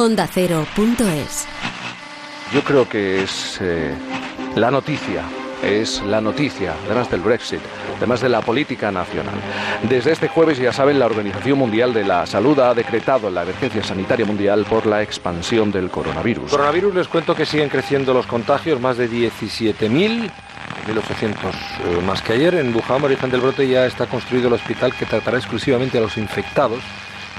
ondacero.es. Yo creo que es eh, la noticia es la noticia, además del Brexit, además de la política nacional. Desde este jueves, ya saben, la Organización Mundial de la Salud ha decretado la emergencia sanitaria mundial por la expansión del coronavirus. Coronavirus, les cuento que siguen creciendo los contagios, más de 17.000. 1.800 eh, más que ayer. En Wuhan, origen del brote, ya está construido el hospital que tratará exclusivamente a los infectados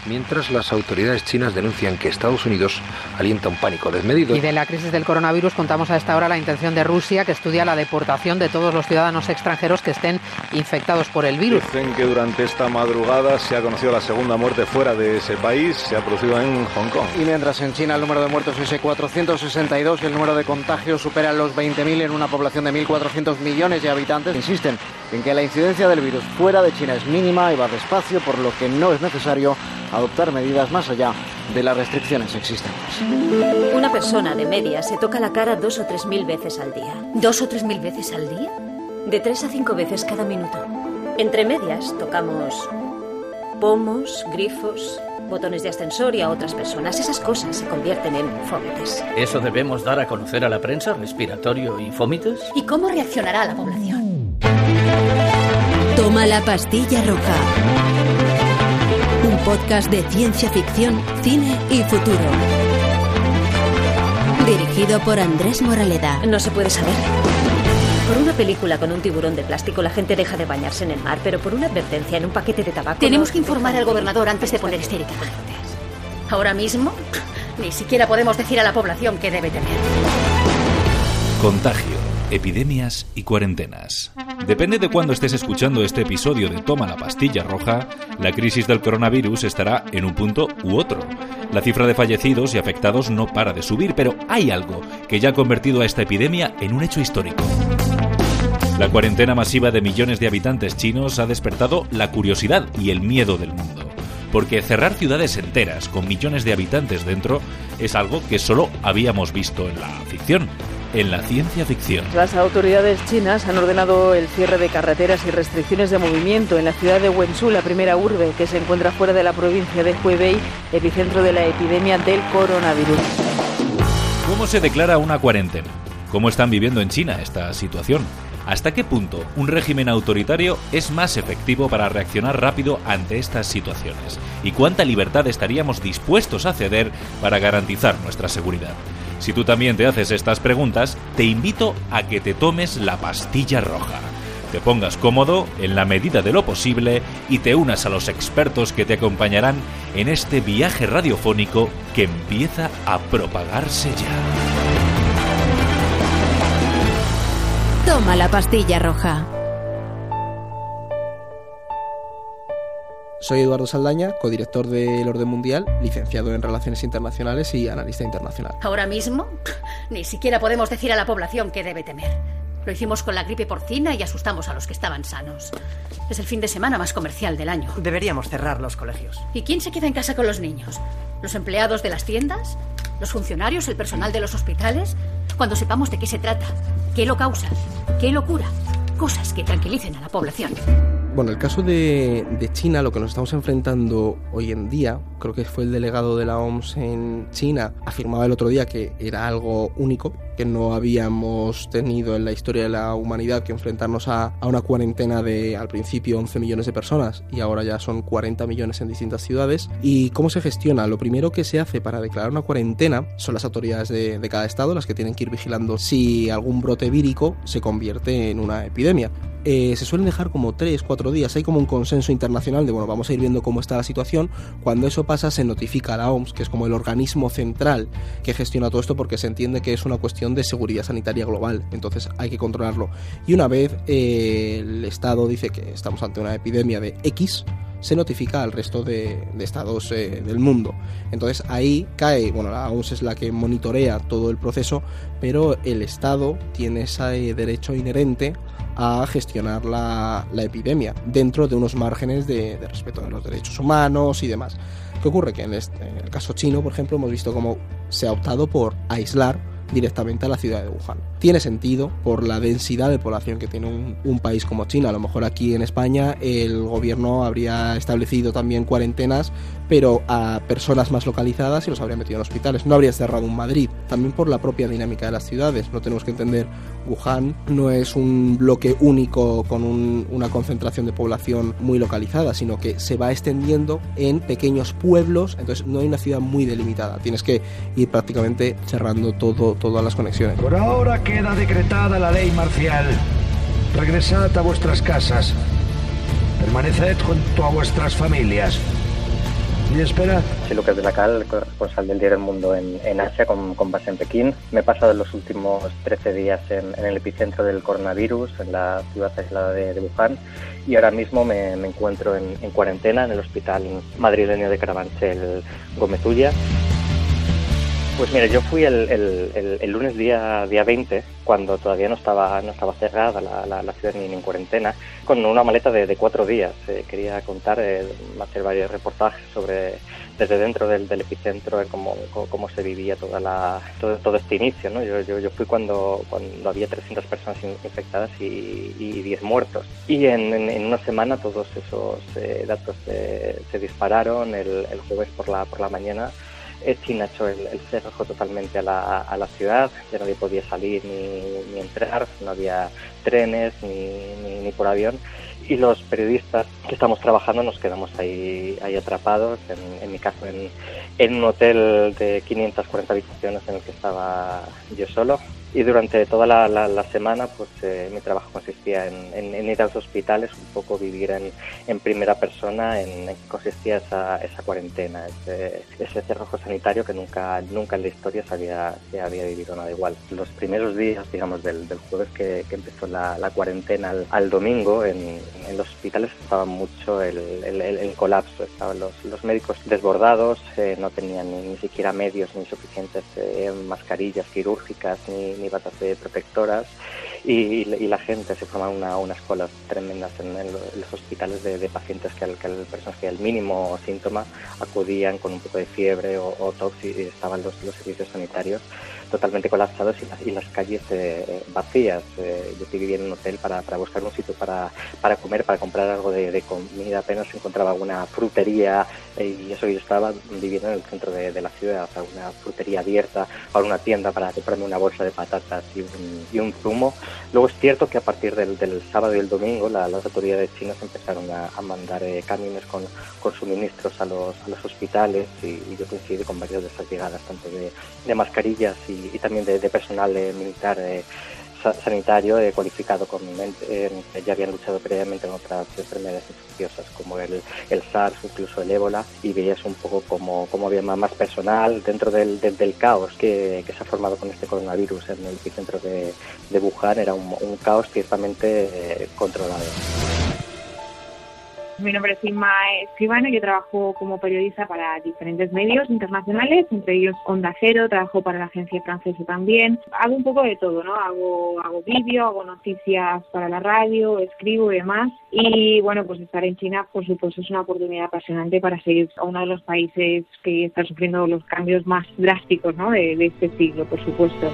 mientras las autoridades chinas denuncian que Estados Unidos alienta un pánico desmedido. Y de la crisis del coronavirus contamos a esta hora la intención de Rusia, que estudia la deportación de todos los ciudadanos extranjeros que estén infectados por el virus. Dicen que durante esta madrugada se ha conocido la segunda muerte fuera de ese país, se ha producido en Hong Kong. Y mientras en China el número de muertos es de 462 y el número de contagios supera los 20.000 en una población de 1.400 millones de habitantes, insisten en que la incidencia del virus fuera de China es mínima y va despacio, por lo que no es necesario adoptar medidas más allá de las restricciones existentes. Una persona de media se toca la cara dos o tres mil veces al día. ¿Dos o tres mil veces al día? De tres a cinco veces cada minuto. Entre medias tocamos pomos, grifos, botones de ascensor y a otras personas. Esas cosas se convierten en fómites. ¿Eso debemos dar a conocer a la prensa? ¿Respiratorio y fómites? ¿Y cómo reaccionará la población? Toma la pastilla roja podcast de ciencia ficción, cine y futuro. Dirigido por Andrés Moraleda. No se puede saber. Por una película con un tiburón de plástico la gente deja de bañarse en el mar, pero por una advertencia en un paquete de tabaco... Tenemos que informar al gobernador antes de poner histérica Ahora mismo, ni siquiera podemos decir a la población que debe temer. Contagio, epidemias y cuarentenas. Depende de cuándo estés escuchando este episodio de Toma la pastilla roja, la crisis del coronavirus estará en un punto u otro. La cifra de fallecidos y afectados no para de subir, pero hay algo que ya ha convertido a esta epidemia en un hecho histórico. La cuarentena masiva de millones de habitantes chinos ha despertado la curiosidad y el miedo del mundo. Porque cerrar ciudades enteras con millones de habitantes dentro es algo que solo habíamos visto en la ficción en la ciencia ficción. Las autoridades chinas han ordenado el cierre de carreteras y restricciones de movimiento en la ciudad de Wenzhou, la primera urbe que se encuentra fuera de la provincia de Hubei, epicentro de la epidemia del coronavirus. ¿Cómo se declara una cuarentena? ¿Cómo están viviendo en China esta situación? ¿Hasta qué punto un régimen autoritario es más efectivo para reaccionar rápido ante estas situaciones? ¿Y cuánta libertad estaríamos dispuestos a ceder para garantizar nuestra seguridad? Si tú también te haces estas preguntas, te invito a que te tomes la pastilla roja. Te pongas cómodo en la medida de lo posible y te unas a los expertos que te acompañarán en este viaje radiofónico que empieza a propagarse ya. Toma la pastilla roja. Soy Eduardo Saldaña, codirector del Orden Mundial, licenciado en Relaciones Internacionales y analista internacional. Ahora mismo, ni siquiera podemos decir a la población que debe temer. Lo hicimos con la gripe porcina y asustamos a los que estaban sanos. Es el fin de semana más comercial del año. Deberíamos cerrar los colegios. ¿Y quién se queda en casa con los niños? ¿Los empleados de las tiendas? ¿Los funcionarios? ¿El personal de los hospitales? Cuando sepamos de qué se trata, qué lo causa, qué locura, cosas que tranquilicen a la población. Bueno, el caso de, China, lo que nos estamos enfrentando hoy en día, creo que fue el delegado de la OMS en China, afirmaba el otro día que era algo único, que no habíamos tenido en la historia de la humanidad que enfrentarnos a, a una cuarentena de al principio 11 millones de personas y ahora ya son 40 millones en distintas ciudades. ¿Y cómo se gestiona? Lo primero que se hace para declarar una cuarentena son las autoridades de, de cada estado las que tienen que ir vigilando si algún brote vírico se convierte en una epidemia. Eh, se suelen dejar como 3, 4 días. Hay como un consenso internacional de, bueno, vamos a ir viendo cómo está la situación. Cuando eso pasa, se notifica a la OMS, que es como el organismo central que gestiona todo esto, porque se entiende que es una cuestión de seguridad sanitaria global. Entonces hay que controlarlo. Y una vez eh, el Estado dice que estamos ante una epidemia de X, se notifica al resto de, estados eh, del mundo. Entonces ahí cae, bueno, la OMS es la que monitorea todo el proceso, pero el Estado tiene ese derecho inherente a gestionar la, epidemia dentro de unos márgenes de, respeto de los derechos humanos y demás. ¿Qué ocurre? Que en, este, el caso chino, por ejemplo, hemos visto cómo se ha optado por aislar directamente a la ciudad de Wuhan tiene sentido por la densidad de población que tiene un, país como China. A lo mejor aquí en España el gobierno habría establecido también cuarentenas, pero a personas más localizadas y los habría metido en hospitales. No habría cerrado un Madrid, también por la propia dinámica de las ciudades. No tenemos que entender, Wuhan no es un bloque único con un, una concentración de población muy localizada, sino que se va extendiendo en pequeños pueblos, entonces no hay una ciudad muy delimitada. Tienes que ir prácticamente cerrando todo, todas las conexiones. Por ahora queda decretada la ley marcial. Regresad a vuestras casas. Permaneced junto a vuestras familias. ¿Y? Soy Lucas de la Cal, corresponsal del diario El Mundo en, Asia, con, con, base en Pekín. Me he pasado los últimos 13 días en, el epicentro del coronavirus, en la ciudad aislada de, de Wuhan, y ahora mismo me, encuentro en, en, cuarentena en el hospital madrileño de Carabanchel Gómez Pues mira, yo fui el, el, el, lunes día, día 20, cuando todavía no estaba, no estaba cerrada la, ciudad ni, en cuarentena, con una maleta de, cuatro días. Eh, quería contar, eh, hacer varios reportajes sobre desde dentro del, epicentro cómo, cómo, se vivía toda la, todo, todo este inicio. ¿no? Yo, yo, yo, fui cuando, cuando había 300 personas infectadas y, y 10 muertos. Y en, una semana todos esos eh, datos se dispararon. El, el jueves por la, por la mañana China echó el, el, cerrojo totalmente a la, a la, ciudad, ya nadie podía salir ni, ni entrar, no había trenes ni, ni, por avión. Y los periodistas que estamos trabajando nos quedamos ahí, ahí atrapados, en, en mi caso en, en, un hotel de 540 habitaciones en el que estaba yo solo y durante toda la, la, la semana pues eh, mi trabajo consistía en, ir a los hospitales, un poco vivir en, en primera persona en, qué consistía esa, esa cuarentena, ese, ese cerrojo sanitario que nunca, nunca en la historia se había, se había vivido nada igual. Los primeros días, digamos, del, del jueves que, empezó la, cuarentena al, al domingo, en, en, los hospitales estaba mucho el, el, el colapso, estaban los, los médicos desbordados, eh, no tenían ni, ni, siquiera medios ni suficientes eh, mascarillas quirúrgicas ni ni batas de protectoras y, la gente se formaban una, unas colas tremendas en, los hospitales de, pacientes que, al, que personas que al mínimo síntoma acudían con un poco de fiebre o, o tox y estaban los, los servicios sanitarios totalmente colapsados y las, y las calles eh, vacías. Eh, yo vivía en un hotel para, para buscar un sitio para, para comer, para comprar algo de, comida, apenas encontraba alguna frutería eh, y eso yo estaba viviendo en el centro de, de la ciudad, o sea, una frutería abierta o una tienda para comprarme una bolsa de patatas y un, y un zumo. Luego es cierto que a partir del, del sábado y el domingo la, las autoridades chinas empezaron a, mandar eh, camiones con, con suministros a los, hospitales y, yo coincidí con varias de esas llegadas, tanto de mascarillas y y, también de, personal eh, militar eh, sanitario eh, cualificado con eh, ya habían luchado previamente en otras enfermedades infecciosas como el, el SARS, incluso el ébola, y veías un poco como, como había más personal dentro del, caos que, se ha formado con este coronavirus en el epicentro de, Wuhan, era un, caos ciertamente controlado. Mi nombre es Inma Escribano, yo trabajo como periodista para diferentes medios internacionales, entre ellos Onda Cero, trabajo para la agencia francesa también. Hago un poco de todo, ¿no? Hago, hago vídeo, hago noticias para la radio, escribo y demás. Y bueno, pues estar en China, por supuesto, es una oportunidad apasionante para a uno de los países que está sufriendo los cambios más drásticos, ¿no? De, de este siglo, por supuesto.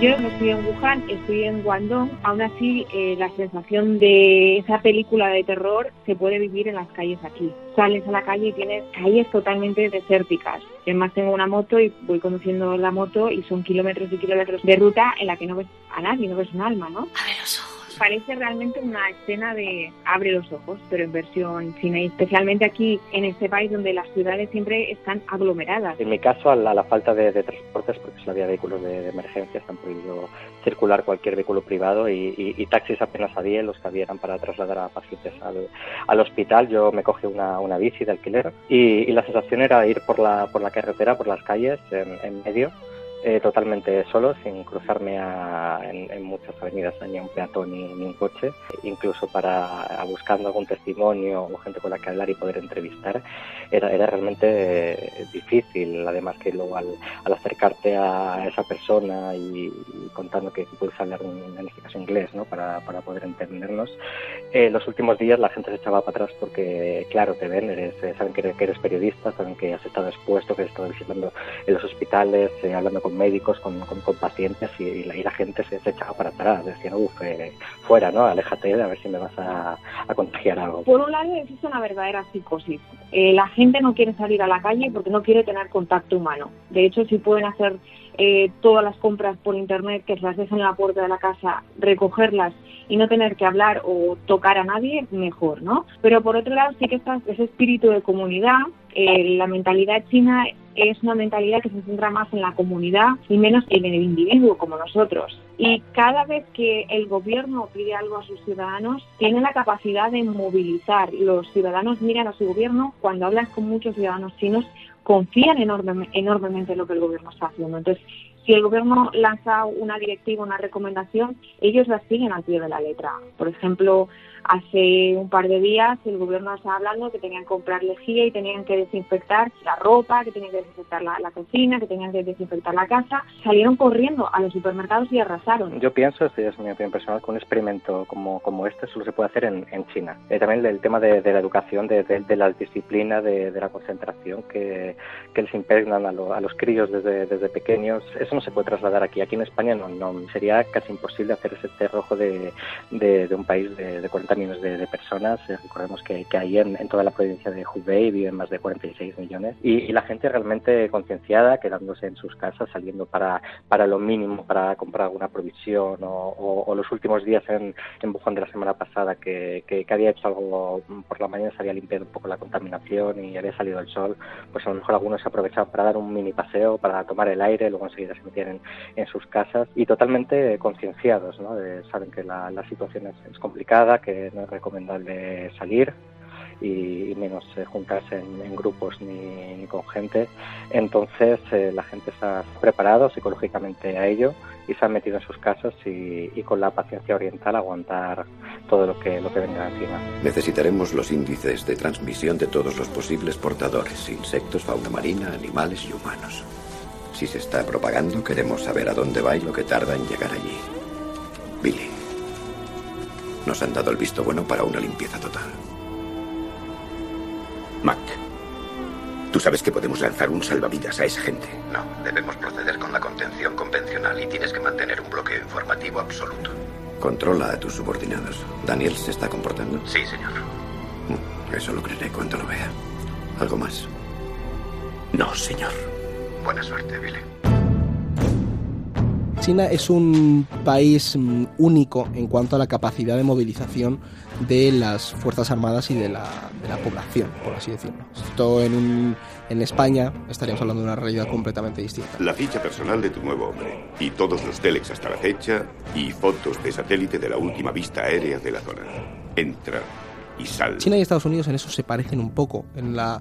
Yo no estoy en Wuhan, estoy en Guangdong. Aún así, eh, la sensación de esa película de terror se puede vivir en las calles aquí. Sales a la calle y tienes calles totalmente desérticas. Además, tengo una moto y voy conduciendo la moto y son kilómetros y kilómetros de ruta en la que no ves a nadie, no ves un alma, ¿no? A ver los ojos parece realmente una escena de abre los ojos, pero en versión cine, especialmente aquí en este país donde las ciudades siempre están aglomeradas. En mi caso, a la, falta de, transportes, porque solo había vehículos de, de, emergencia, están prohibido circular cualquier vehículo privado y, taxis apenas había, los que habían para trasladar a pacientes al, al hospital. Yo me cogí una, una bici de alquiler y, y, la sensación era ir por la, por la carretera, por las calles, en medio eh, totalmente solo, sin cruzarme a, en, en, muchas avenidas ni un peatón ni, ni, un coche, incluso para a, buscando algún testimonio o gente con la que hablar y poder entrevistar, era, era realmente eh, difícil, además que luego al, al, acercarte a esa persona y, y contando que puedes hablar en, en, este caso inglés, ¿no? para, para poder entendernos, eh, los últimos días la gente se echaba para atrás porque, claro, te ven, eres, saben que eres, que eres periodista, saben que has estado expuesto, que has estado visitando en los hospitales, hablando con médicos, con, con, pacientes y, la, gente se, echaba para atrás, decía, uff, eh, fuera, ¿no? Aléjate de a ver si me vas a, contagiar algo. Por un lado existe una verdadera psicosis. Eh, la gente no quiere salir a la calle porque no quiere tener contacto humano. De hecho, si pueden hacer eh, todas las compras por internet, que se las dejen en la puerta de la casa, recogerlas y no tener que hablar o tocar a nadie, mejor, ¿no? Pero por otro lado sí que está ese espíritu de comunidad, eh, la mentalidad china es una mentalidad que se centra más en la comunidad y menos en el individuo como nosotros. Y cada vez que el gobierno pide algo a sus ciudadanos, tiene la capacidad de movilizar. Los ciudadanos miran a su gobierno, cuando hablas con muchos ciudadanos chinos, confían enormemente en lo que el gobierno está haciendo. Entonces, si el gobierno lanza una directiva, una recomendación, ellos la siguen al pie de la letra. Por ejemplo, Hace un par de días el gobierno estaba hablando que tenían que comprar lejía y tenían que desinfectar la ropa, que tenían que desinfectar la, cocina, que tenían que desinfectar la casa. Salieron corriendo a los supermercados y arrasaron. Yo pienso, esto es mi opinión personal, que un experimento como, como este solo se puede hacer en, en China. Eh, también el tema de, la educación, de, de, la disciplina, de, la concentración que, que les impregnan a, a, los críos desde, desde pequeños, eso no se puede trasladar aquí. Aquí en España no, no sería casi imposible hacer ese cerrojo de, de, un país de, de 40 millones de, personas. Eh, recordemos que, que ahí en, toda la provincia de Hubei viven más de 46 millones. Y, la gente realmente concienciada, quedándose en sus casas, saliendo para, para lo mínimo, para comprar alguna provisión o, los últimos días en, en Bujón de la semana pasada que, que, había hecho algo por la mañana, se había limpiado un poco la contaminación y había salido el sol, pues a lo mejor algunos se aprovechaban para dar un mini paseo, para tomar el aire, luego enseguida se metían en, en sus casas y totalmente concienciados, ¿no? saben que la, la situación es, es complicada, que no es recomendable salir y, menos eh, juntarse en, grupos ni, con gente. Entonces eh, la gente está preparado psicológicamente a ello y se han metido en sus casas y, con la paciencia oriental aguantar todo lo que, lo que venga encima. Necesitaremos los índices de transmisión de todos los posibles portadores, insectos, fauna marina, animales y humanos. Si se está propagando, queremos saber a dónde va y lo que tarda en llegar allí. Billy. Nos han dado el visto bueno para una limpieza total. Mac, tú sabes que podemos lanzar un salvavidas a esa gente. No, debemos proceder con la contención convencional y tienes que mantener un bloqueo informativo absoluto. Controla a tus subordinados. ¿Daniel se está comportando? Sí, señor. Mm, eso lo creeré cuando lo vea. ¿Algo más? No, señor. Buena suerte, Billy. China es un país mm, único en cuanto a la capacidad de movilización de las Fuerzas Armadas y de la, población, por así decirlo. Esto en, en España estaríamos hablando de una realidad completamente distinta. La ficha personal de tu nuevo hombre y todos los telex hasta la fecha y fotos de satélite de la última vista aérea de la zona. Entra China y Estados Unidos en eso se parecen un poco, en la,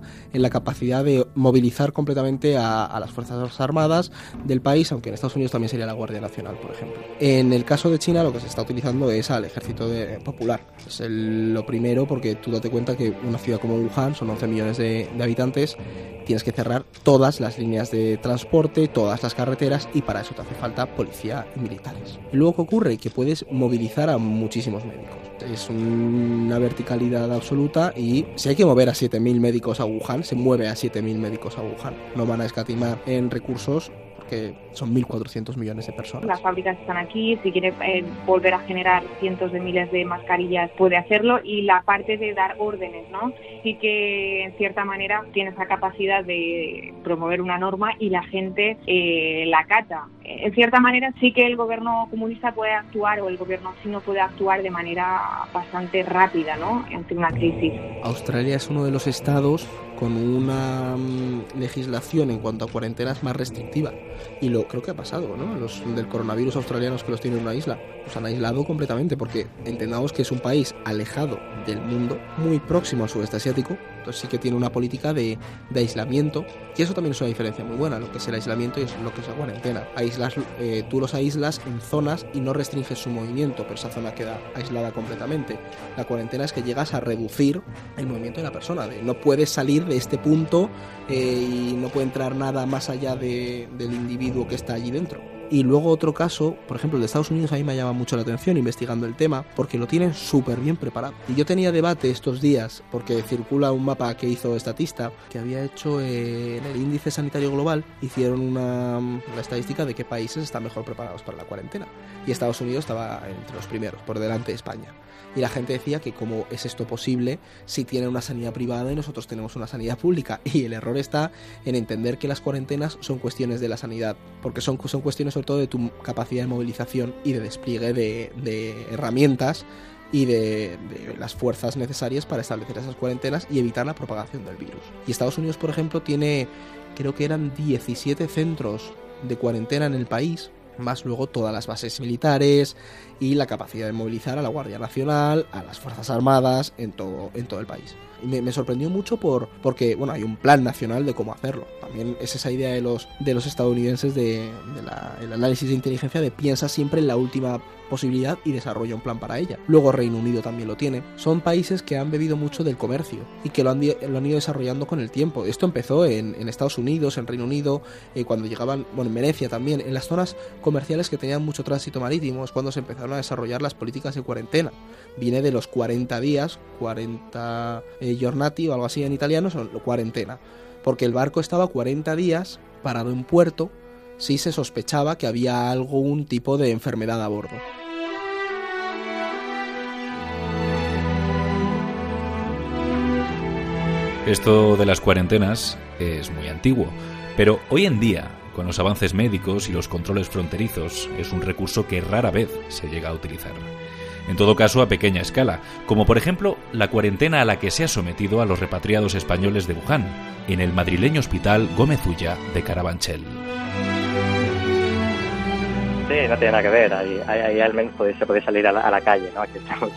capacidad de movilizar completamente a, las Fuerzas Armadas del país, aunque en Estados Unidos también sería la Guardia Nacional, por ejemplo. En el caso de China lo que se está utilizando es al ejército popular. Es lo primero porque tú date cuenta que una ciudad como Wuhan, son 11 millones de, habitantes, tienes que cerrar todas las líneas de transporte, todas las carreteras y para eso te hace falta policía y militares. Luego, ¿qué ocurre? Que puedes movilizar a muchísimos médicos. Es una verticalidad absoluta y si hay que mover a 7.000 médicos a Wuhan, se mueve a 7.000 médicos a Wuhan. No van a escatimar en recursos que son 1.400 millones de personas. Las fábricas están aquí, si quiere eh, volver a generar cientos de miles de mascarillas puede hacerlo y la parte de dar órdenes, ¿no? Sí que en cierta manera tiene esa capacidad de promover una norma y la gente eh, la cata. En cierta manera sí que el gobierno comunista puede actuar o el gobierno chino puede actuar de manera bastante rápida, ¿no? Ante una crisis. Australia es uno de los estados con una mm, legislación en cuanto a cuarentenas más restrictiva. Y lo creo que ha pasado, ¿no? Los del coronavirus australianos que los tienen en una isla, los han aislado completamente porque entendamos que es un país alejado del mundo, muy próximo al sudeste asiático, entonces sí que tiene una política de, de, aislamiento, y eso también es una diferencia muy buena, lo que es el aislamiento y lo que es la cuarentena. Aislas, eh, tú los aíslas en zonas y no restringes su movimiento, pero esa zona queda aislada completamente. La cuarentena es que llegas a reducir el movimiento de la persona, de no puedes salir de este punto eh, y no puede entrar nada más allá de, del individuo que está allí dentro. Y luego otro caso, por ejemplo, el de Estados Unidos a mí me llama mucho la atención investigando el tema porque lo tienen súper bien preparado. Y yo tenía debate estos días porque circula un mapa que hizo Estatista que había hecho eh, en el índice sanitario global, hicieron una, una estadística de qué países están mejor preparados para la cuarentena. Y Estados Unidos estaba entre los primeros, por delante de España. Y la gente decía que cómo es esto posible si tienen una sanidad privada y nosotros tenemos una sanidad pública. Y el error está en entender que las cuarentenas son cuestiones de la sanidad, porque son, son cuestiones sobre todo de tu capacidad de movilización y de despliegue de, herramientas y de, de, las fuerzas necesarias para establecer esas cuarentenas y evitar la propagación del virus. Y Estados Unidos, por ejemplo, tiene, creo que eran 17 centros de cuarentena en el país, más luego todas las bases militares y la capacidad de movilizar a la Guardia Nacional, a las Fuerzas Armadas en todo, en todo el país. Me, sorprendió mucho por, porque bueno, hay un plan nacional de cómo hacerlo. También es esa idea de los, de los estadounidenses de, análisis de inteligencia de piensa siempre en la última posibilidad y desarrolla un plan para ella. Luego Reino Unido también lo tiene. Son países que han bebido mucho del comercio y que lo han, lo han ido desarrollando con el tiempo. Esto empezó en, en Estados Unidos, en Reino Unido, eh, cuando llegaban, bueno, en Venecia también, en las zonas comerciales que tenían mucho tránsito marítimo, es cuando se empezaron a desarrollar las políticas de cuarentena. Viene de los 40 días, 40 eh, giornati o algo así en italiano, son cuarentena. Porque el barco estaba 40 días parado en puerto si se sospechaba que había algún tipo de enfermedad a bordo. Esto de las cuarentenas es muy antiguo, pero hoy en día, con los avances médicos y los controles fronterizos, es un recurso que rara vez se llega a utilizar. En todo caso, a pequeña escala, como por ejemplo la cuarentena a la que se ha sometido a los repatriados españoles de Wuhan, en el madrileño hospital Gómez Ulla de Carabanchel. Sí, no tiene nada que ver. Ahí, ahí, al menos se puede salir a la, calle, ¿no? Aquí estamos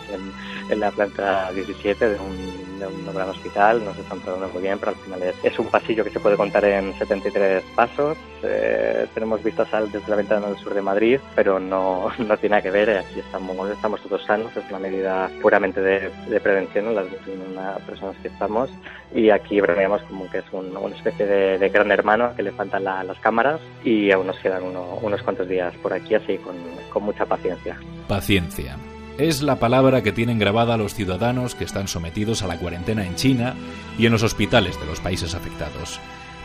en, la planta 17 de un, de un gran hospital, nos están tratando muy bien, pero al final es, es un pasillo que se puede contar en 73 pasos. Eh, tenemos vistas al, desde la ventana del sur de Madrid, pero no, no tiene nada que ver. Aquí estamos, estamos todos sanos, es una medida puramente de, de prevención en las 21 personas que estamos. Y aquí bromeamos como que es un, una especie de, de, gran hermano que le faltan la, las cámaras y aún nos quedan uno, unos cuantos días por aquí, así con, con mucha paciencia. Paciencia. Es la palabra que tienen grabada los ciudadanos que están sometidos a la cuarentena en China y en los hospitales de los países afectados.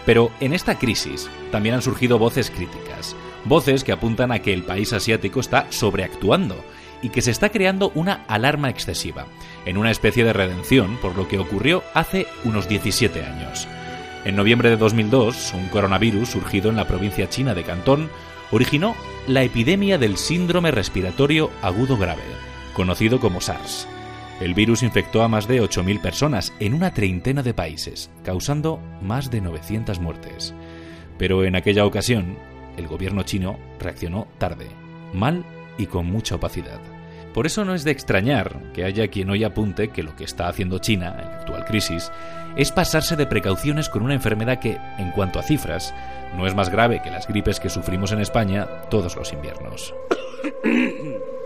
Pero en esta crisis también han surgido voces críticas, voces que apuntan a que el país asiático está sobreactuando y que se está creando una alarma excesiva, en una especie de redención por lo que ocurrió hace unos 17 años. En noviembre de 2002, un coronavirus surgido en la provincia china de Cantón originó la epidemia del síndrome respiratorio agudo grave, conocido como SARS. El virus infectó a más de 8.000 personas en una treintena de países, causando más de 900 muertes. Pero en aquella ocasión, el gobierno chino reaccionó tarde, mal y con mucha opacidad. Por eso no es de extrañar que haya quien hoy apunte que lo que está haciendo China en la actual crisis es pasarse de precauciones con una enfermedad que, en cuanto a cifras, no es más grave que las gripes que sufrimos en España todos los inviernos.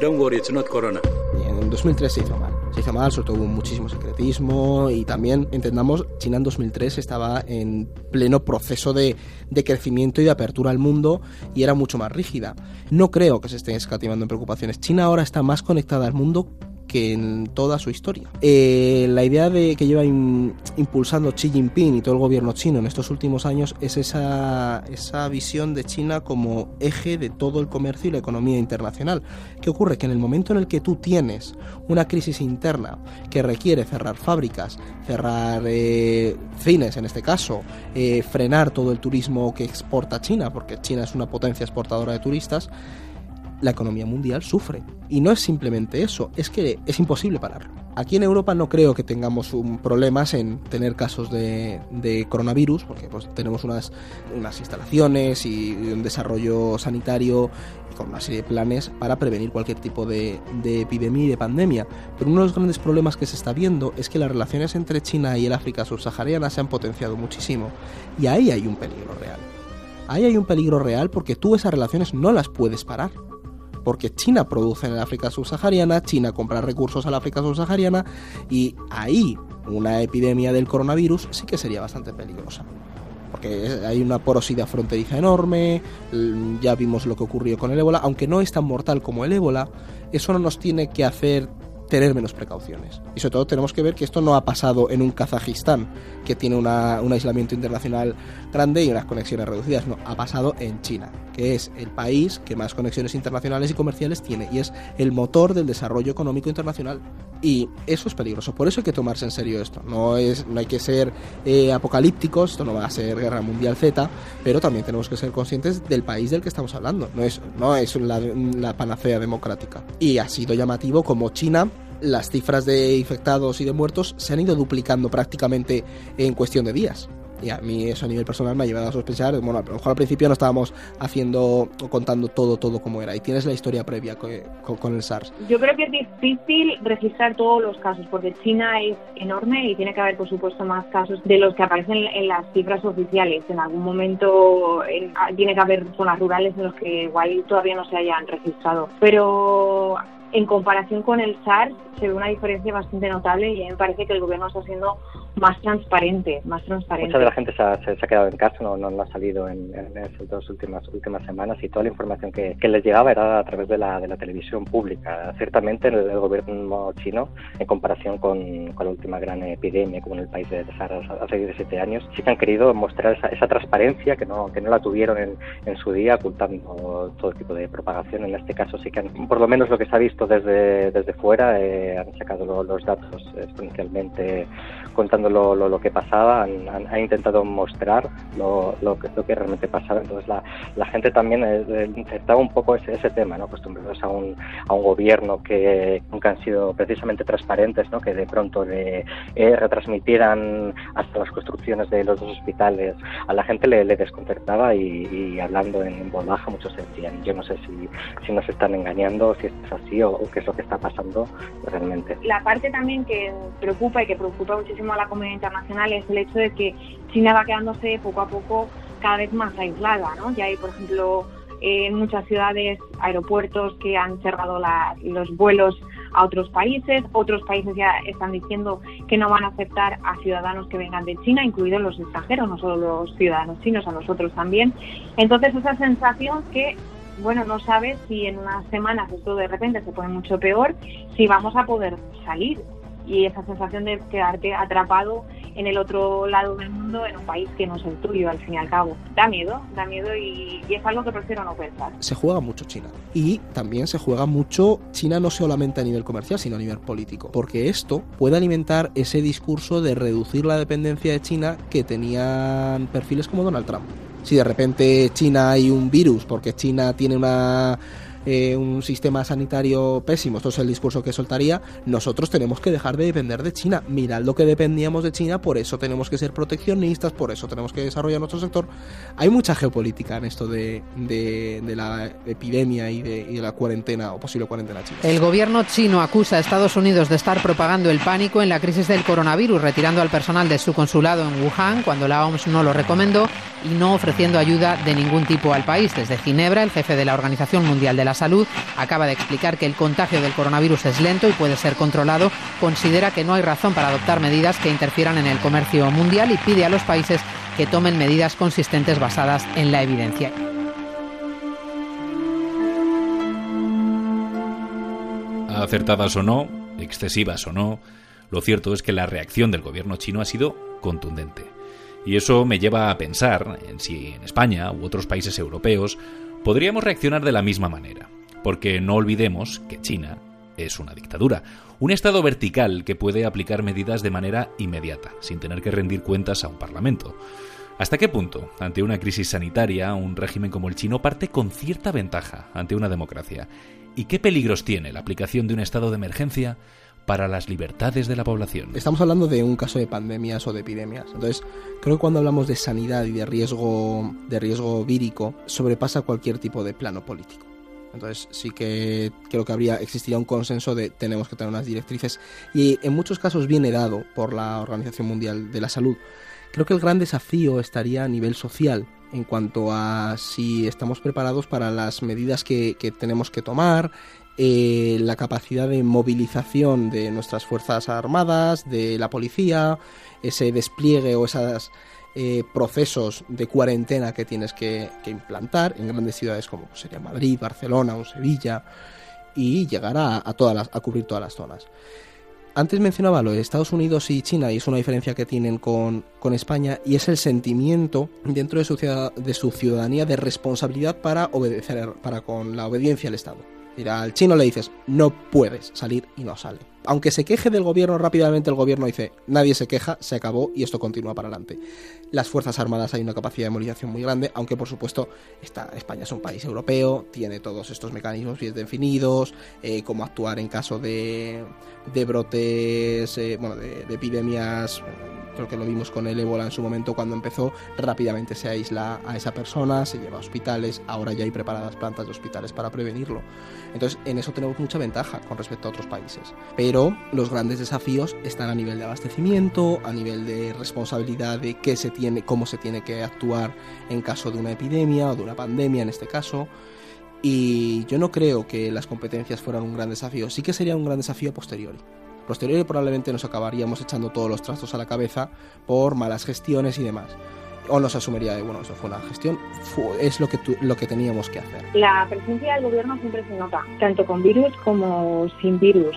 Don't worry, it's not corona. En 2003 se hizo mal. Se hizo mal, sobre todo hubo muchísimo secretismo y también, entendamos, China en 2003 estaba en pleno proceso de, de crecimiento y de apertura al mundo y era mucho más rígida. No creo que se estén escatimando en preocupaciones. China ahora está más conectada al mundo que en toda su historia. Eh, la idea de que lleva impulsando Xi Jinping y todo el gobierno chino en estos últimos años es esa, esa visión de China como eje de todo el comercio y la economía internacional. ¿Qué ocurre? Que en el momento en el que tú tienes una crisis interna que requiere cerrar fábricas, cerrar eh, cines en este caso, eh, frenar todo el turismo que exporta China, porque China es una potencia exportadora de turistas, la economía mundial sufre. Y no es simplemente eso, es que es imposible pararlo. Aquí en Europa no creo que tengamos problemas en tener casos de, coronavirus, porque pues, tenemos unas, instalaciones y un desarrollo sanitario con una serie de planes para prevenir cualquier tipo de, de epidemia y de pandemia. Pero uno de los grandes problemas que se está viendo es que las relaciones entre China y el África subsahariana se han potenciado muchísimo. Y ahí hay un peligro real. Ahí hay un peligro real porque tú esas relaciones no las puedes parar porque China produce en el África subsahariana, China compra recursos al África subsahariana y ahí una epidemia del coronavirus sí que sería bastante peligrosa. porque hay una porosidad fronteriza enorme, ya vimos lo que ocurrió con el ébola, aunque no es tan mortal como el ébola, eso no nos tiene que hacer tener menos precauciones. Y sobre todo tenemos que ver que esto no ha pasado en un Kazajistán, que tiene una, un aislamiento internacional grande y unas conexiones reducidas, no, ha pasado en China, que es el país que más conexiones internacionales y comerciales tiene y es el motor del desarrollo económico internacional. Y eso es peligroso, por eso hay que tomarse en serio esto. No, es, no hay que ser eh, apocalípticos, esto no va a ser Guerra Mundial Z, pero también tenemos que ser conscientes del país del que estamos hablando. No es, no es la, la panacea democrática. Y ha sido llamativo como China las cifras de infectados y de muertos se han ido duplicando prácticamente en cuestión de días. Y a mí eso a nivel personal me ha llevado a sospechar, bueno, a lo mejor al principio no estábamos haciendo o contando todo, todo como era. Y tienes la historia previa con, el SARS. Yo creo que es difícil registrar todos los casos, porque China es enorme y tiene que haber, por supuesto, más casos de los que aparecen en las cifras oficiales. En algún momento tiene que haber zonas rurales en los que igual todavía no se hayan registrado. Pero en comparación con el SARS se ve una diferencia bastante notable y a mí me parece que el gobierno está siendo más transparente, más transparente. Mucha de la gente se ha, quedado en casa, no, no, ha salido en, en dos últimas, últimas semanas y toda la información que, les llegaba era a través de la, de la televisión pública. Ciertamente el, gobierno chino, en comparación con, con, la última gran epidemia como en el país de SARS hace 17 años, sí que han querido mostrar esa, esa transparencia que no, que no la tuvieron en, en su día, ocultando todo tipo de propagación. En este caso sí que han, por lo menos lo que se ha visto desde, desde fuera, eh, han sacado los datos exponencialmente contando lo, lo, que pasaba, han, han, intentado mostrar lo, lo, que, lo que realmente pasaba. Entonces la, la gente también eh, intentaba un poco ese, ese tema, ¿no? acostumbrados a un, a un gobierno que nunca han sido precisamente transparentes, ¿no? que de pronto eh, retransmitieran hasta las construcciones de los dos hospitales. A la gente le, le desconcertaba y, hablando en voz baja muchos decían, yo no sé si, si nos están engañando, si es así o, qué es lo que está pasando realmente. La parte también que preocupa y que preocupa muchísimo a la comunidad internacional es el hecho de que China va quedándose poco a poco cada vez más aislada, ¿no? Ya hay, por ejemplo, en muchas ciudades, aeropuertos que han cerrado los vuelos a otros países, otros países ya están diciendo que no van a aceptar a ciudadanos que vengan de China, incluidos los extranjeros, no solo los ciudadanos chinos, a nosotros también. Entonces esa sensación que bueno, no sabes si en unas semanas esto de repente se pone mucho peor, si vamos a poder salir. Y esa sensación de quedarte atrapado en el otro lado del mundo, en un país que no es el tuyo, al fin y al cabo. Da miedo, da miedo y, y, es algo que prefiero no pensar. Se juega mucho China. Y también se juega mucho China no solamente a nivel comercial, sino a nivel político. Porque esto puede alimentar ese discurso de reducir la dependencia de China que tenían perfiles como Donald Trump si de repente China hay un virus, porque China tiene una eh, un sistema sanitario pésimo, esto es el discurso que soltaría, nosotros tenemos que dejar de depender de China. Mirad lo que dependíamos de China, por eso tenemos que ser proteccionistas, por eso tenemos que desarrollar nuestro sector. Hay mucha geopolítica en esto de, de, la epidemia y de, y de, la cuarentena o posible cuarentena china. El gobierno chino acusa a Estados Unidos de estar propagando el pánico en la crisis del coronavirus, retirando al personal de su consulado en Wuhan cuando la OMS no lo recomendó y no ofreciendo ayuda de ningún tipo al país. Desde Ginebra, el jefe de la Organización Mundial de la Salud acaba de explicar que el contagio del coronavirus es lento y puede ser controlado. Considera que no hay razón para adoptar medidas que interfieran en el comercio mundial y pide a los países que tomen medidas consistentes basadas en la evidencia. Acertadas o no, excesivas o no, lo cierto es que la reacción del gobierno chino ha sido contundente. Y eso me lleva a pensar en si en España u otros países europeos podríamos reaccionar de la misma manera, porque no olvidemos que China es una dictadura, un Estado vertical que puede aplicar medidas de manera inmediata, sin tener que rendir cuentas a un Parlamento. ¿Hasta qué punto, ante una crisis sanitaria, un régimen como el chino parte con cierta ventaja ante una democracia? ¿Y qué peligros tiene la aplicación de un estado de emergencia para las libertades de la población. Estamos hablando de un caso de pandemias o de epidemias. Entonces, creo que cuando hablamos de sanidad y de riesgo, de riesgo vírico, sobrepasa cualquier tipo de plano político. Entonces sí que creo que habría existiría un consenso de tenemos que tener unas directrices y en muchos casos viene dado por la Organización Mundial de la Salud. Creo que el gran desafío estaría a nivel social en cuanto a si estamos preparados para las medidas que, que tenemos que tomar, eh, la capacidad de movilización de nuestras Fuerzas Armadas, de la policía, ese despliegue o esas eh, procesos de cuarentena que tienes que, implantar en grandes ciudades como pues, sería Madrid, Barcelona o Sevilla y llegar a, todas las, a cubrir todas las zonas. Antes mencionaba lo de Estados Unidos y China y es una diferencia que tienen con, España y es el sentimiento dentro de su, de su ciudadanía de responsabilidad para obedecer, para con la obediencia al Estado. Mira, al chino le dices, no puedes salir y no sale aunque se queje del gobierno rápidamente, el gobierno dice, nadie se queja, se acabó y esto continúa para adelante. Las Fuerzas Armadas hay una capacidad de movilización muy grande, aunque por supuesto España es un país europeo, tiene todos estos mecanismos bien definidos, eh, cómo actuar en caso de, brotes, eh, bueno, de, de epidemias creo que lo vimos con el ébola en su momento cuando empezó, rápidamente se aísla a esa persona, se lleva a hospitales, ahora ya hay preparadas plantas de hospitales para prevenirlo. Entonces, en eso tenemos mucha ventaja con respecto a otros países. Los grandes desafíos están a nivel de abastecimiento, a nivel de responsabilidad de se tiene, cómo se tiene que actuar en caso de una epidemia o de una pandemia en este caso. Y yo no creo que las competencias fueran un gran desafío, sí que sería un gran desafío a posteriori. Posteriori probablemente nos acabaríamos echando todos los trastos a la cabeza por malas gestiones y demás o nos asumiría de, bueno, eso fue una gestión, es lo que, lo que teníamos que hacer. La presencia del gobierno siempre se nota, tanto con virus como sin virus.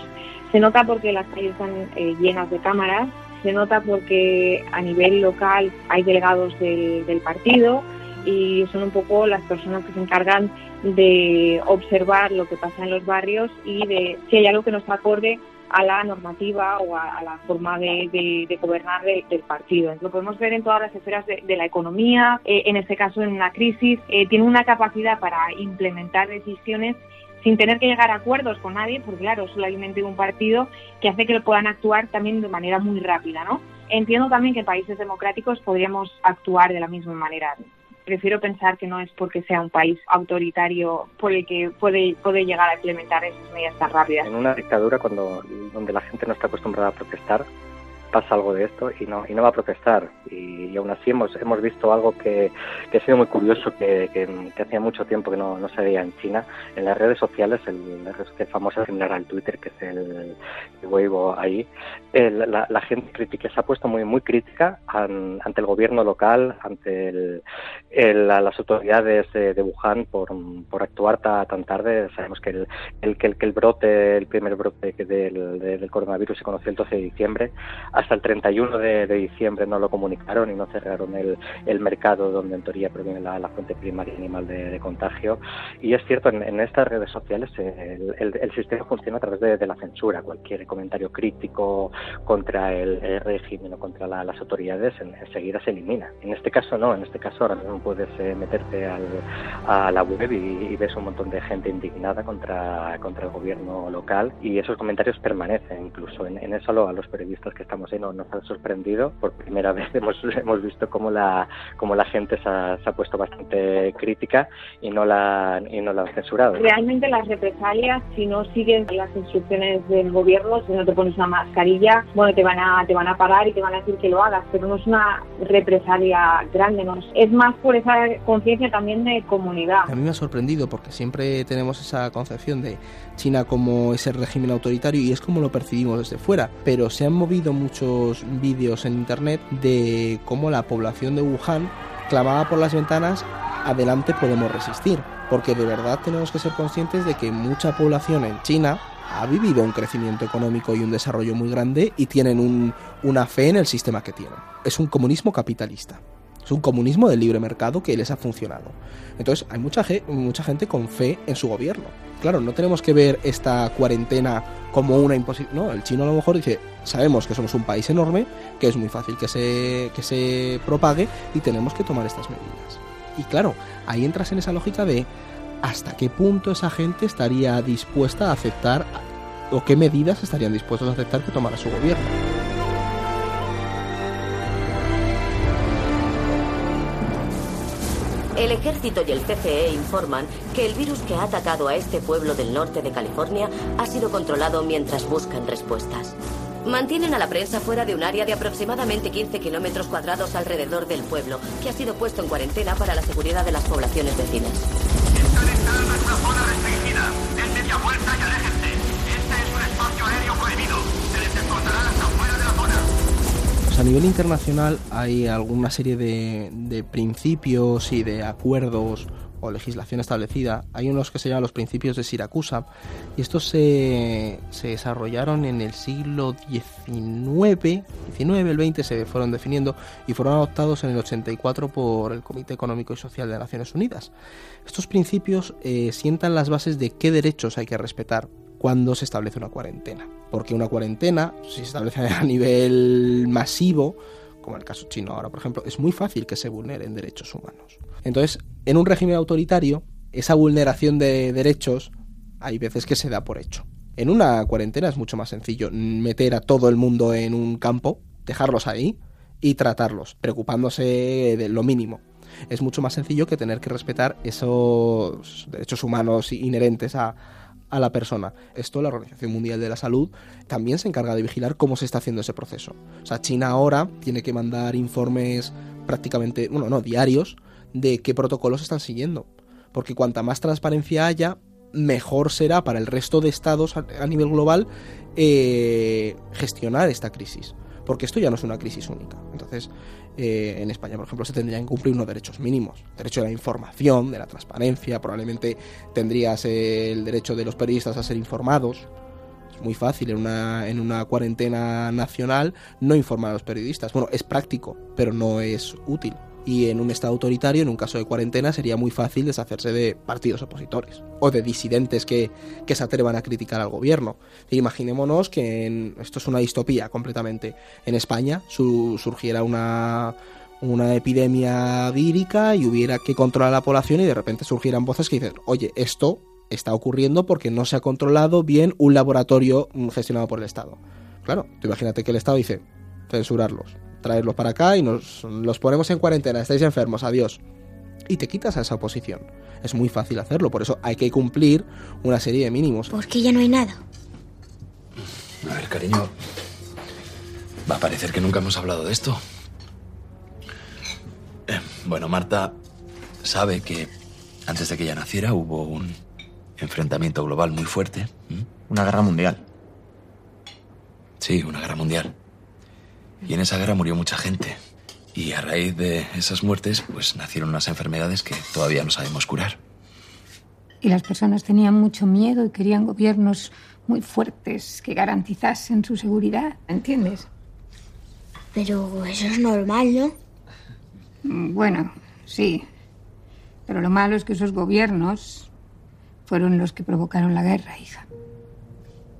Se nota porque las calles están eh, llenas de cámaras, se nota porque a nivel local hay delegados del, partido y son un poco las personas que se encargan de observar lo que pasa en los barrios y de si hay algo que no está acorde a la normativa o a, la forma de, gobernar del partido. Lo podemos ver en todas las esferas de, la economía, eh, en este caso en una crisis, eh, tiene una capacidad para implementar decisiones sin tener que llegar a acuerdos con nadie, porque claro, solamente un partido que hace que lo puedan actuar también de manera muy rápida, ¿no? Entiendo también que en países democráticos podríamos actuar de la misma manera prefiero pensar que no es porque sea un país autoritario por el que puede, llegar a implementar esas medidas tan rápidas. En una dictadura cuando, donde la gente no está acostumbrada a protestar, pasa algo de esto y no, y no va a protestar. Y, aún así hemos, hemos visto algo que, que ha sido muy curioso, que, que, hacía mucho tiempo que no, no se veía en China. En las redes sociales, el, la red famosa Twitter, que es el, Weibo ahí, la, gente crítica se ha puesto muy, muy crítica ante el gobierno local, ante el, las autoridades de, Wuhan por, por actuar tan tarde. Sabemos que el, el, que, el, que el brote, el primer brote del, del coronavirus se conoció el 12 de diciembre hasta el 31 de, diciembre no lo comunicaron y no cerraron el, el mercado donde en teoría proviene la, fuente primaria animal de, contagio. Y es cierto, en, estas redes sociales el, el, sistema funciona a través de, la censura. Cualquier comentario crítico contra el, régimen o contra las autoridades enseguida se elimina. En este caso no, en este caso ahora mismo puedes eh, meterte al, a la web y, ves un montón de gente indignada contra, contra el gobierno local y esos comentarios permanecen incluso en, en eso a los periodistas que estamos no, nos ha sorprendido. Por primera vez hemos, hemos visto cómo la, cómo la gente se ha, se ha puesto bastante crítica y no, la, y no la han censurado. Realmente las represalias, si no sigues las instrucciones del gobierno, si no te pones una mascarilla, bueno, te van a, te van a parar y te van a decir que lo hagas, pero no es una represalia grande, ¿no? es más por esa conciencia también de comunidad. A mí me ha sorprendido porque siempre tenemos esa concepción de China como ese régimen autoritario y es como lo percibimos desde fuera, pero se han movido muchos vídeos en internet de cómo la población de Wuhan clamaba por las ventanas, adelante podemos resistir, porque de verdad tenemos que ser conscientes de que mucha población en China ha vivido un crecimiento económico y un desarrollo muy grande y tienen una fe en el sistema que tienen. Es un comunismo capitalista. Es un comunismo del libre mercado que les ha funcionado. Entonces hay mucha, mucha gente con fe en su gobierno. Claro, no tenemos que ver esta cuarentena como una imposición. No, el chino a lo mejor dice, sabemos que somos un país enorme, que es muy fácil que se, que se propague y tenemos que tomar estas medidas. Y claro, ahí entras en esa lógica de hasta qué punto esa gente estaría dispuesta a aceptar o qué medidas estarían dispuestos a aceptar que tomara su gobierno. El ejército y el CCE informan que el virus que ha atacado a este pueblo del norte de California ha sido controlado mientras buscan respuestas. Mantienen a la prensa fuera de un área de aproximadamente 15 kilómetros cuadrados alrededor del pueblo, que ha sido puesto en cuarentena para la seguridad de las poblaciones vecinas. nuestra zona restringida. media vuelta y A nivel internacional hay alguna serie de, principios y de acuerdos o legislación establecida. Hay unos que se llaman los principios de Siracusa y estos se, se desarrollaron en el siglo XIX, XIX, el XX se fueron definiendo y fueron adoptados en el 84 por el Comité Económico y Social de Naciones Unidas. Estos principios eh, sientan las bases de qué derechos hay que respetar cuando se establece una cuarentena. Porque una cuarentena, si se establece a nivel masivo, como en el caso chino ahora, por ejemplo, es muy fácil que se vulneren derechos humanos. Entonces, en un régimen autoritario, esa vulneración de derechos hay veces que se da por hecho. En una cuarentena es mucho más sencillo meter a todo el mundo en un campo, dejarlos ahí y tratarlos, preocupándose de lo mínimo. Es mucho más sencillo que tener que respetar esos derechos humanos inherentes a, a la persona. Esto la Organización Mundial de la Salud también se encarga de vigilar cómo se está haciendo ese proceso. O sea, China ahora tiene que mandar informes prácticamente, bueno, no, diarios, de qué protocolos están siguiendo. Porque cuanta más transparencia haya, mejor será para el resto de estados a, nivel global eh, gestionar esta crisis. Porque esto ya no es una crisis única. Entonces, eh, en España, por ejemplo, se tendrían que cumplir unos derechos mínimos. Derecho a la información, de la transparencia, probablemente tendrías el derecho de los periodistas a ser informados. Es muy fácil en una, en una cuarentena nacional no informar a los periodistas. Bueno, es práctico, pero no es útil y en un estado autoritario, en un caso de cuarentena, sería muy fácil deshacerse de partidos opositores o de disidentes que, se atrevan a criticar al gobierno. imaginémonos que esto es una distopía completamente. En España surgiera una, una epidemia vírica y hubiera que controlar a la población y de repente surgieran voces que dicen, oye, esto está ocurriendo porque no se ha controlado bien un laboratorio mm, gestionado por el Estado. Claro, imagínate que el Estado dice, censurarlos traerlos para acá y nos los ponemos en cuarentena, estáis enfermos, adiós. Y te quitas a esa oposición. Es muy fácil hacerlo, por eso hay que cumplir una serie de mínimos. Porque ya no hay nada. A ver, cariño. Va a parecer que nunca hemos hablado de esto. Eh, bueno, Marta sabe que antes de que ella naciera hubo un enfrentamiento global muy fuerte. Una guerra mundial. Sí, una guerra mundial. Y en esa guerra murió mucha gente. Y a raíz de esas muertes, pues nacieron unas enfermedades que todavía no sabemos curar. Y las personas tenían mucho miedo y querían gobiernos muy fuertes que garantizasen su seguridad, ¿entiendes? Pero eso es normal, ¿no? Bueno, sí. Pero lo malo es que esos gobiernos fueron los que provocaron la guerra, hija.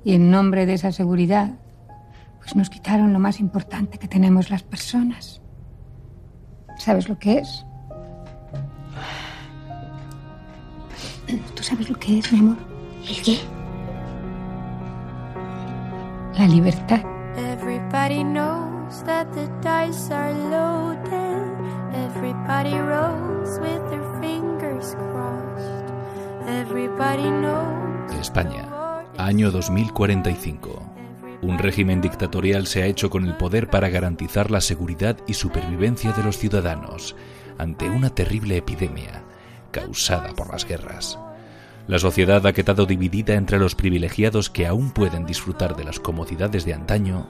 Y en nombre de esa seguridad, pues nos quitaron lo más importante que tenemos las personas. ¿Sabes lo que es? ¿Tú sabes lo que es, mi amor? ¿El qué? La libertad. Everybody knows that the dice are loaded. Everybody rolls with their fingers crossed. Everybody knows. España, año 2045. Un régimen dictatorial se ha hecho con el poder para garantizar la seguridad y supervivencia de los ciudadanos ante una terrible epidemia causada por las guerras. La sociedad ha quedado dividida entre los privilegiados que aún pueden disfrutar de las comodidades de antaño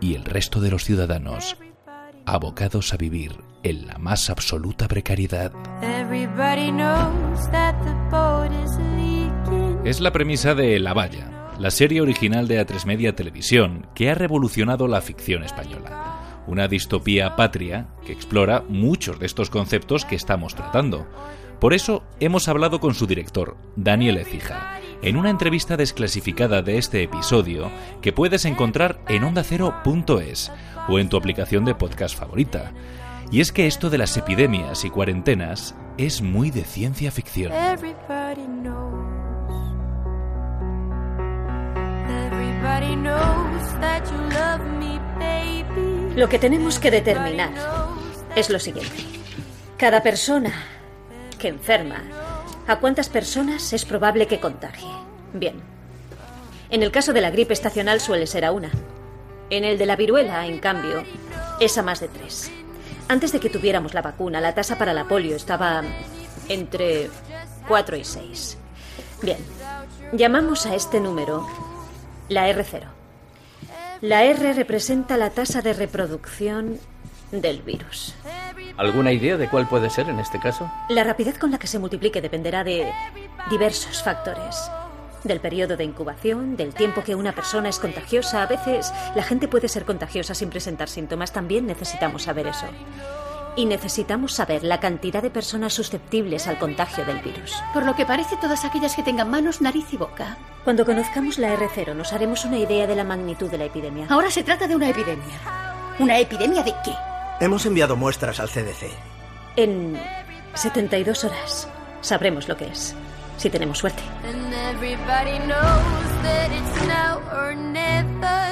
y el resto de los ciudadanos, abocados a vivir en la más absoluta precariedad. Es la premisa de La Valla, la serie original de A3 Media Televisión, que ha revolucionado la ficción española. Una distopía patria que explora muchos de estos conceptos que estamos tratando. Por eso hemos hablado con su director, Daniel Ecija, en una entrevista desclasificada de este episodio que puedes encontrar en ondacero.es o en tu aplicación de podcast favorita. Y es que esto de las epidemias y cuarentenas es muy de ciencia ficción. Lo que tenemos que determinar es lo siguiente. Cada persona que enferma, ¿a cuántas personas es probable que contagie? Bien. En el caso de la gripe estacional suele ser a una. En el de la viruela, en cambio, es a más de tres. Antes de que tuviéramos la vacuna, la tasa para la polio estaba entre 4 y 6. Bien, llamamos a este número la R0. La R representa la tasa de reproducción del virus. ¿Alguna idea de cuál puede ser en este caso? La rapidez con la que se multiplique dependerá de diversos factores. Del periodo de incubación, del tiempo que una persona es contagiosa. A veces la gente puede ser contagiosa sin presentar síntomas. También necesitamos saber eso. Y necesitamos saber la cantidad de personas susceptibles al contagio del virus. Por lo que parece, todas aquellas que tengan manos, nariz y boca. Cuando conozcamos la R0 nos haremos una idea de la magnitud de la epidemia. Ahora se trata de una epidemia. ¿Una epidemia de qué? Hemos enviado muestras al CDC. En 72 horas sabremos lo que es, si tenemos suerte.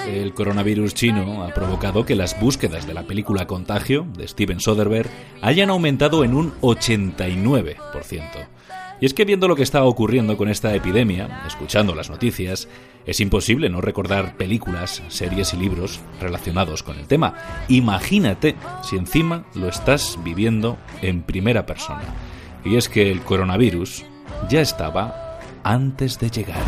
El coronavirus chino ha provocado que las búsquedas de la película Contagio, de Steven Soderbergh, hayan aumentado en un 89%. Y es que viendo lo que está ocurriendo con esta epidemia, escuchando las noticias, es imposible no recordar películas, series y libros relacionados con el tema. Imagínate si encima lo estás viviendo en primera persona. Y es que el coronavirus ya estaba antes de llegar.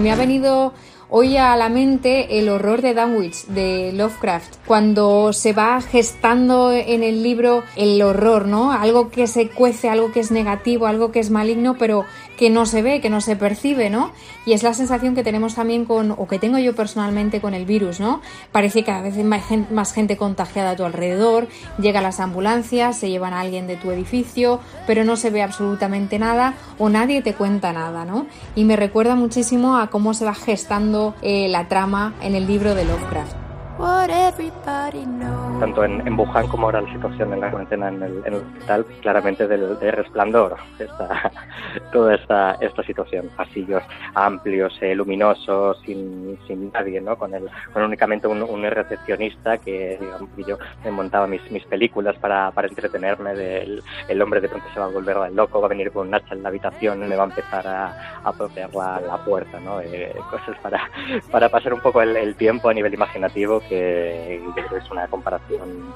Me ha venido hoy a la mente el horror de Dunwich de Lovecraft, cuando se va gestando en el libro el horror, ¿no? Algo que se cuece, algo que es negativo, algo que es maligno, pero que no se ve, que no se percibe, ¿no? Y es la sensación que tenemos también con, o que tengo yo personalmente con el virus, ¿no? Parece que cada vez hay más gente contagiada a tu alrededor, llegan las ambulancias, se llevan a alguien de tu edificio, pero no se ve absolutamente nada o nadie te cuenta nada, ¿no? Y me recuerda muchísimo a cómo se va gestando eh, la trama en el libro de Lovecraft. Tanto en, en, Wuhan como ahora la situación en la cuarentena en el, en el hospital, claramente del, del resplandor, esta, toda esta, esta situación. Pasillos amplios, eh, luminosos, sin, sin nadie, ¿no? Con, el, con únicamente un, un recepcionista que, digamos, yo me montaba mis, mis películas para, para entretenerme. Del, el hombre de pronto se va a volver loco, va a venir con un hacha en la habitación me va a empezar a, a la, la puerta, ¿no? Eh, cosas para, para pasar un poco el, el tiempo a nivel imaginativo que yo creo que es una comparación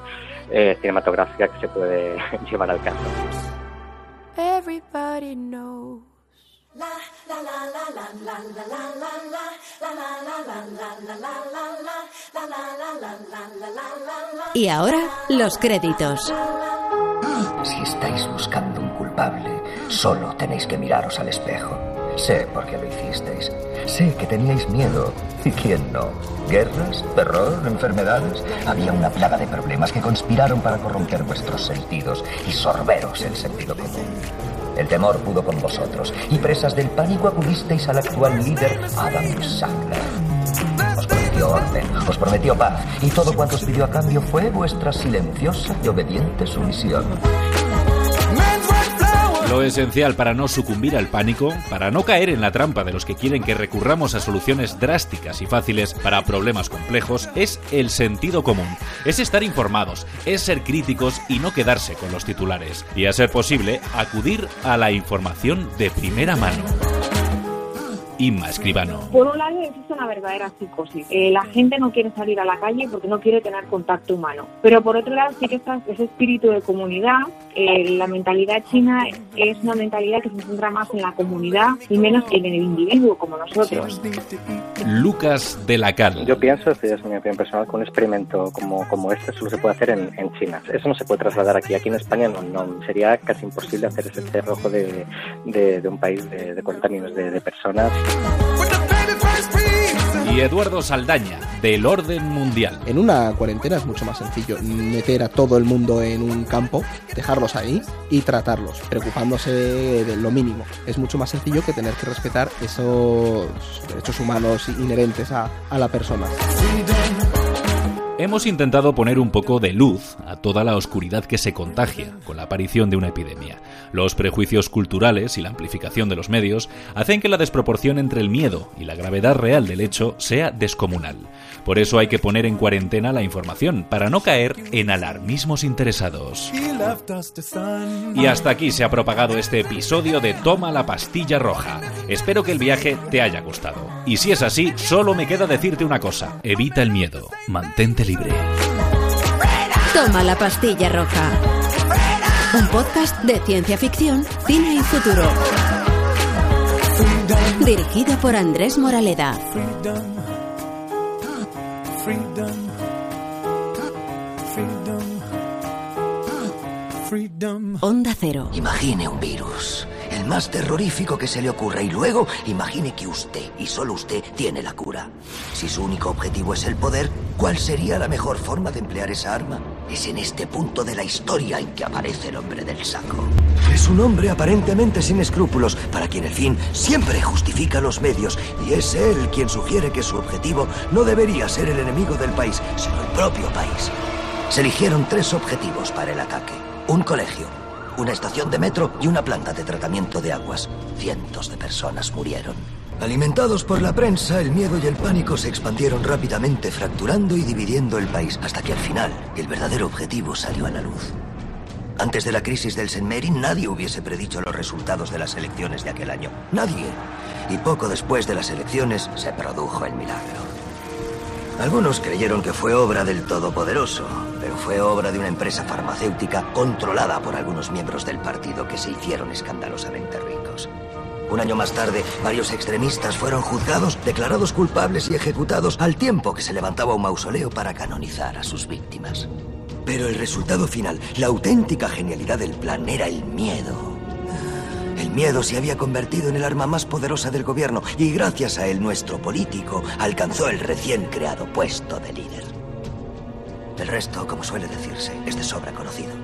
eh, cinematográfica que se puede llevar al caso. Everybody knows. Y ahora, los créditos. Si estáis buscando un culpable, solo tenéis que miraros al espejo. Sé por qué lo hicisteis. Sé que teníais miedo. ¿Y quién no? ¿Guerras? ¿Terror? ¿Enfermedades? Había una plaga de problemas que conspiraron para corromper vuestros sentidos y sorberos el sentido común. El temor pudo con vosotros y presas del pánico acudisteis al actual líder Adam Sandler. Os prometió orden, os prometió paz y todo cuanto os pidió a cambio fue vuestra silenciosa y obediente sumisión. Lo esencial para no sucumbir al pánico, para no caer en la trampa de los que quieren que recurramos a soluciones drásticas y fáciles para problemas complejos, es el sentido común. Es estar informados, es ser críticos y no quedarse con los titulares. Y a ser posible, acudir a la información de primera mano. Inma Escribano. Por un lado existe una verdadera psicosis. Eh, la gente no quiere salir a la calle porque no quiere tener contacto humano. Pero por otro lado sí que está ese espíritu de comunidad. Eh, la mentalidad china es una mentalidad que se centra más en la comunidad y menos en el individuo como nosotros. Lucas de la Cal. Yo pienso, esto ya es mi opinión personal, que un experimento como, como este solo se puede hacer en, en China. Eso no se puede trasladar aquí. Aquí en España no, no sería casi imposible hacer ese cerrojo de, de, de un país de, de 40 millones de, de personas. Y Eduardo Saldaña, del Orden Mundial. En una cuarentena es mucho más sencillo meter a todo el mundo en un campo, dejarlos ahí y tratarlos, preocupándose de lo mínimo. Es mucho más sencillo que tener que respetar esos derechos humanos inherentes a, a la persona. Hemos intentado poner un poco de luz a toda la oscuridad que se contagia con la aparición de una epidemia. Los prejuicios culturales y la amplificación de los medios hacen que la desproporción entre el miedo y la gravedad real del hecho sea descomunal. Por eso hay que poner en cuarentena la información para no caer en alarmismos interesados. Y hasta aquí se ha propagado este episodio de Toma la pastilla roja. Espero que el viaje te haya gustado. Y si es así, solo me queda decirte una cosa. Evita el miedo. Mantente libre. Toma la pastilla roja. Un podcast de ciencia ficción, cine y futuro. Dirigido por Andrés Moraleda. Onda Cero. Imagine un virus, el más terrorífico que se le ocurra, y luego imagine que usted, y solo usted, tiene la cura. Si su único objetivo es el poder, ¿cuál sería la mejor forma de emplear esa arma? Es en este punto de la historia en que aparece el hombre del saco. Es un hombre aparentemente sin escrúpulos, para quien el fin siempre justifica los medios, y es él quien sugiere que su objetivo no debería ser el enemigo del país, sino el propio país. Se eligieron tres objetivos para el ataque. Un colegio, una estación de metro y una planta de tratamiento de aguas. Cientos de personas murieron. Alimentados por la prensa, el miedo y el pánico se expandieron rápidamente, fracturando y dividiendo el país, hasta que al final el verdadero objetivo salió a la luz. Antes de la crisis del Senmerin, nadie hubiese predicho los resultados de las elecciones de aquel año. Nadie. Y poco después de las elecciones se produjo el milagro. Algunos creyeron que fue obra del Todopoderoso, pero fue obra de una empresa farmacéutica controlada por algunos miembros del partido que se hicieron escandalosamente ricos. Un año más tarde, varios extremistas fueron juzgados, declarados culpables y ejecutados al tiempo que se levantaba un mausoleo para canonizar a sus víctimas. Pero el resultado final, la auténtica genialidad del plan, era el miedo. El miedo se había convertido en el arma más poderosa del gobierno y gracias a él nuestro político alcanzó el recién creado puesto de líder. El resto, como suele decirse, es de sobra conocido.